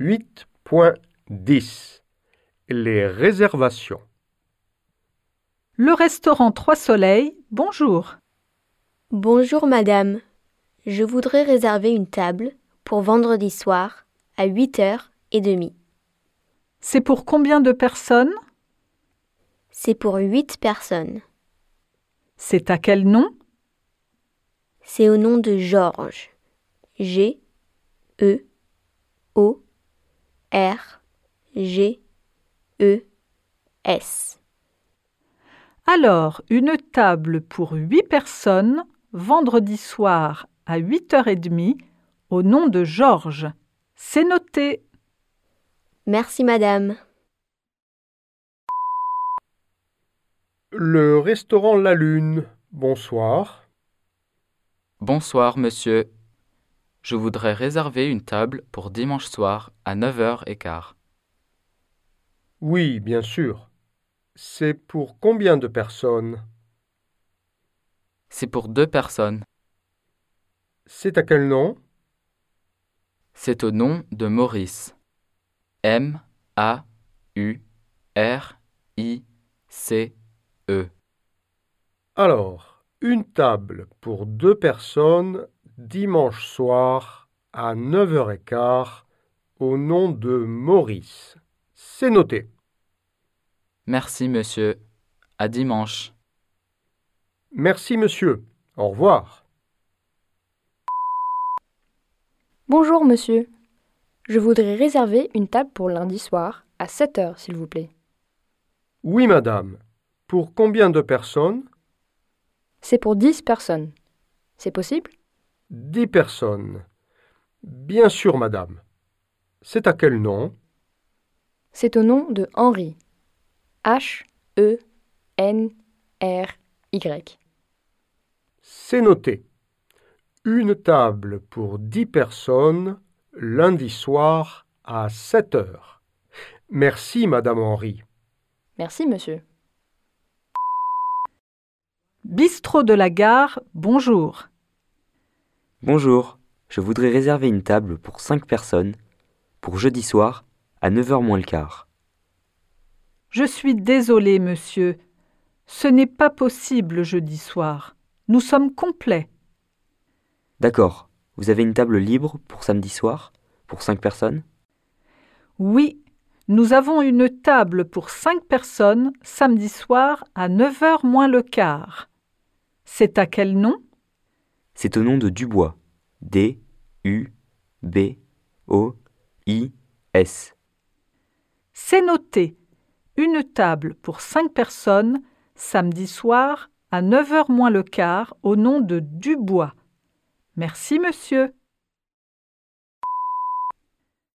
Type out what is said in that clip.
8.10 Les réservations. Le restaurant Trois Soleils, bonjour. Bonjour madame. Je voudrais réserver une table pour vendredi soir à 8h30. C'est pour combien de personnes? C'est pour 8 personnes. C'est à quel nom? C'est au nom de Georges. G E O R G E S. Alors, une table pour huit personnes, vendredi soir à 8h30, au nom de Georges. C'est noté. Merci madame. Le restaurant La Lune, bonsoir. Bonsoir, monsieur. Je voudrais réserver une table pour dimanche soir à 9h15. Oui, bien sûr. C'est pour combien de personnes? C'est pour deux personnes. C'est à quel nom? C'est au nom de Maurice. M A U R I C E. Alors, une table pour deux personnes dimanche soir à 9h15 au nom de Maurice. C'est noté. Merci, monsieur. À dimanche. Merci, monsieur. Au revoir. Bonjour monsieur. Je voudrais réserver une table pour lundi soir à 7 heures, s'il vous plaît. Oui, madame. Pour combien de personnes? C'est pour 10 personnes. C'est possible? Dix personnes. Bien sûr, madame. C'est à quel nom? C'est au nom de Henri. H E N R Y. C'est noté. Une table pour dix personnes lundi soir à 7 heures. Merci, madame Henri. Merci monsieur. Bistrot de la gare, bonjour. Bonjour, je voudrais réserver une table pour 5 personnes pour jeudi soir à 9h moins le quart. Je suis désolé, monsieur. Ce n'est pas possible jeudi soir. Nous sommes complets. D'accord, vous avez une table libre pour samedi soir pour 5 personnes? Oui, nous avons une table pour cinq personnes samedi soir à 9h moins le quart. C'est à quel nom? C'est au nom de Dubois. D U B O I S. C'est noté. Une table pour cinq personnes samedi soir à 9h moins le quart au nom de Dubois. Merci, monsieur.